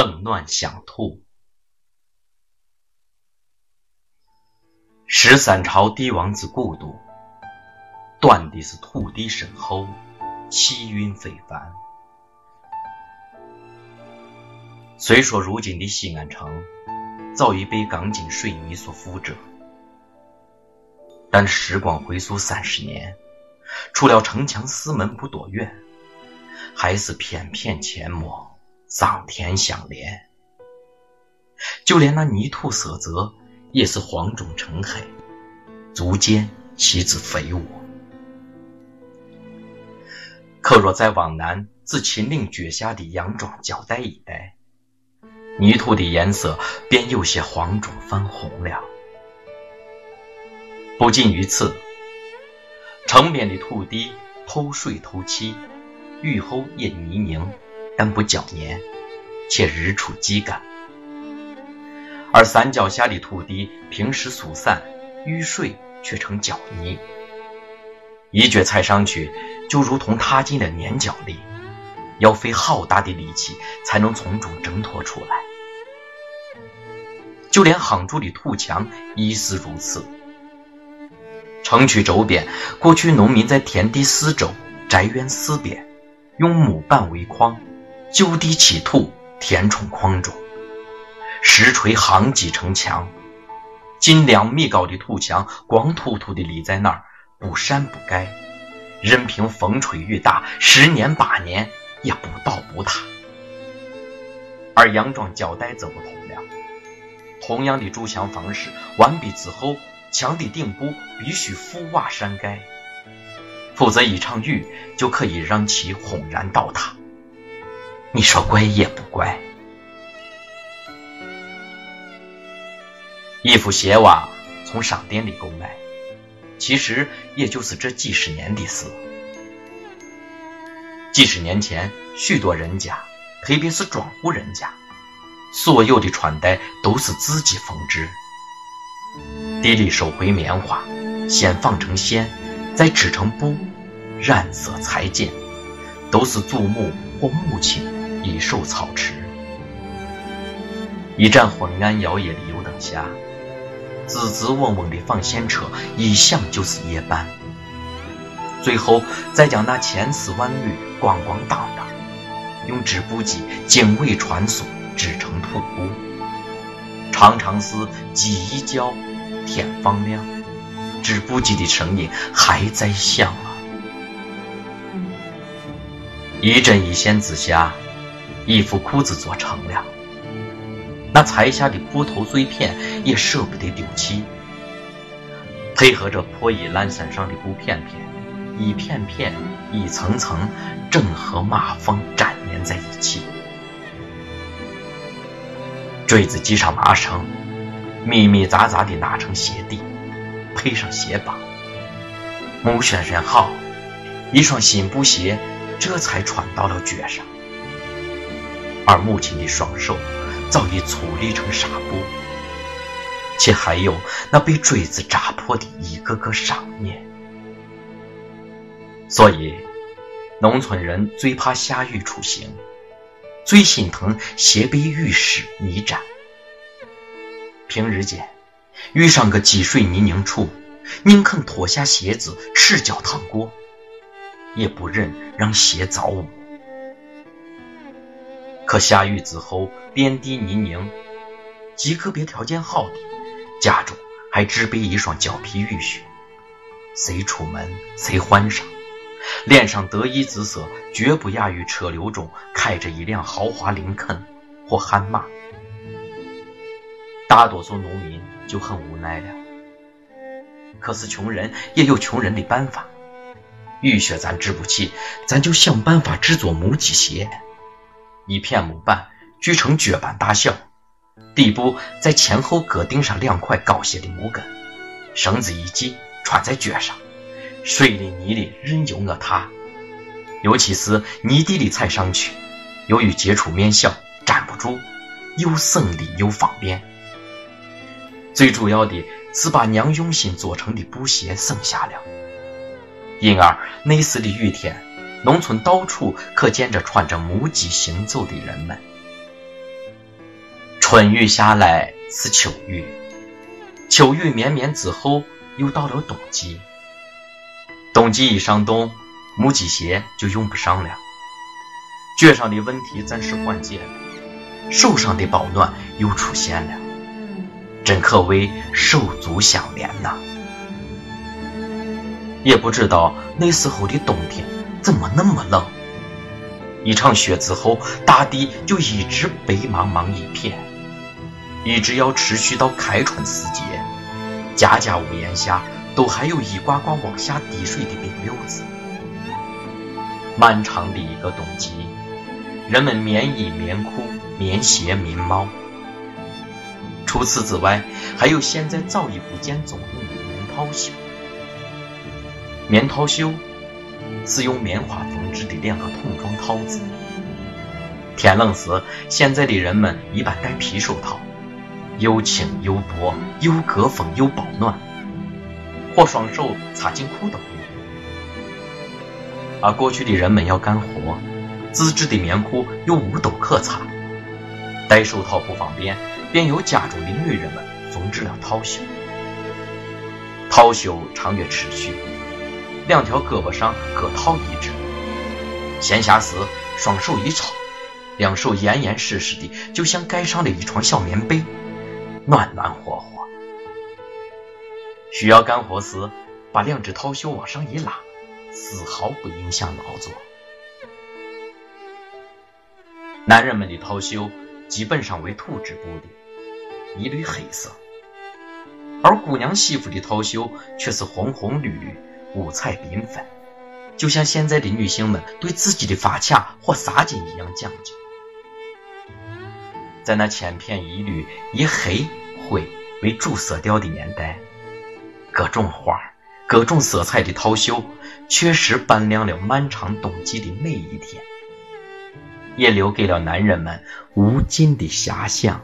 邓乱想吐。十三朝帝王之故都，断的是土地深厚，气韵非凡。虽说如今的西安城早已被钢筋水泥所覆辙，但时光回溯三十年，除了城墙四门不多远，还是片片阡陌，桑田相连。就连那泥土色泽，也是黄中呈黑，足见其之肥沃。可若再往南，自秦岭脚下的杨庄胶带一带，泥土的颜色便有些黄中泛红了。不仅于此，城边的土地透水透气，雨后也泥泞，但不胶黏，且日出即干；而山脚下的土地平时疏散，遇水却成脚泥，一脚踩上去就如同踏进了粘脚里，要费好大的力气才能从中挣脱出来。就连夯筑的土墙亦是如此。城区周边，过去农民在田地四周、宅院四边，用木板为框，就地起土，填充框中，石锤夯击城墙。近两米高的土墙，光秃秃的立在那儿，不善不改，任凭风吹雨打，十年八年也不倒不塌。而杨庄胶带则不同了。同样的筑墙方式，完毕之后，墙的顶部必须覆瓦山盖，否则一场雨就可以让其轰然倒塌。你说怪也不怪。一副鞋袜从商店里购买，其实也就是这几十年的事。几十年前，许多人家，特别是庄户人家。所有的穿戴都是自己缝制，地里收回棉花，先纺成线，再织成布，染色裁剪，都是祖母或母亲一手操持。一盏昏暗摇曳的油灯下，滋滋嗡嗡的纺线车一响就是夜半，最后再将那千丝万缕咣咣当当，用织布机经纬穿梭。织成土布，常常是鸡一叫，天放亮，织布机的声音还在响啊！一针一线之下，一副裤子做成了。那裁下的布头碎片也舍不得丢弃，配合着破衣烂衫上的布片片，一片片、一层层，正和马缝粘连在一起。坠子系上麻绳，密密匝匝地拉成鞋底，配上鞋帮。木旋旋好，一双新布鞋这才穿到了脚上。而母亲的双手早已粗粝成纱布，且还有那被锥子扎破的一个个伤面。所以，农村人最怕下雨出行。最心疼鞋被雨湿泥沾。平日间遇上个积水泥泞处，宁肯脱下鞋子赤脚趟过，也不忍让鞋遭污。可下雨之后，遍地泥泞，极个别条件好的，家中还置备一双胶皮雨靴，谁出门谁换上。脸上得意之色，绝不亚于车流中开着一辆豪华林肯或悍马。大多数农民就很无奈了。可是穷人也有穷人的办法，雨靴咱织不起，咱就想办法制作木屐鞋。一片木板锯成脚板大小，底部在前后各钉上两块高些的木根，绳子一系，穿在脚上。水里泥里任由我踏，尤其是泥地里踩上去，由于接触面小，粘不住，又省力又方便。最主要的是把娘用心做成的布鞋省下了，因而那时的雨天，农村到处可见着穿着木屐行走的人们。春雨下来似秋雨，秋雨绵绵之后，又到了冬季。冬季一上冬，木屐鞋就用不上了，脚上的问题暂时缓解了，手上的保暖又出现了，真可谓手足相连呐！也不知道那时候的冬天怎么那么冷，一场雪之后，大地就一直白茫茫一片，一直要持续到开春时节，家家屋檐下。都还有一挂挂往下滴水的冰溜子。漫长的一个冬季，人们棉衣、棉裤、棉鞋、棉帽。除此之外，还有现在早已不见踪影的棉套袖。棉套袖是用棉花缝制的两个筒状套子。天冷时，现在的人们一般戴皮手套，又轻又薄，又隔风又保暖。或双手插进裤兜里，而过去的人们要干活，自制的棉裤又无兜可插，戴手套不方便，便由家中的女人们缝制了套袖。套袖长约尺许，两条胳膊上各套一只，闲暇时双手一抄，两手严严实实的，就像盖上了一床小棉被，暖暖和和。需要干活时，把两只套袖往上一拉，丝毫不影响劳作。男人们的套袖基本上为土制布的，一律黑色；而姑娘媳妇的套袖却是红红绿绿，五彩缤纷，就像现在的女性们对自己的发卡或纱巾一样讲究。在那千篇一律以黑灰为主色调的年代。各种花、各种色彩的套袖，确实扮亮了漫长冬季的每一天，也留给了男人们无尽的遐想。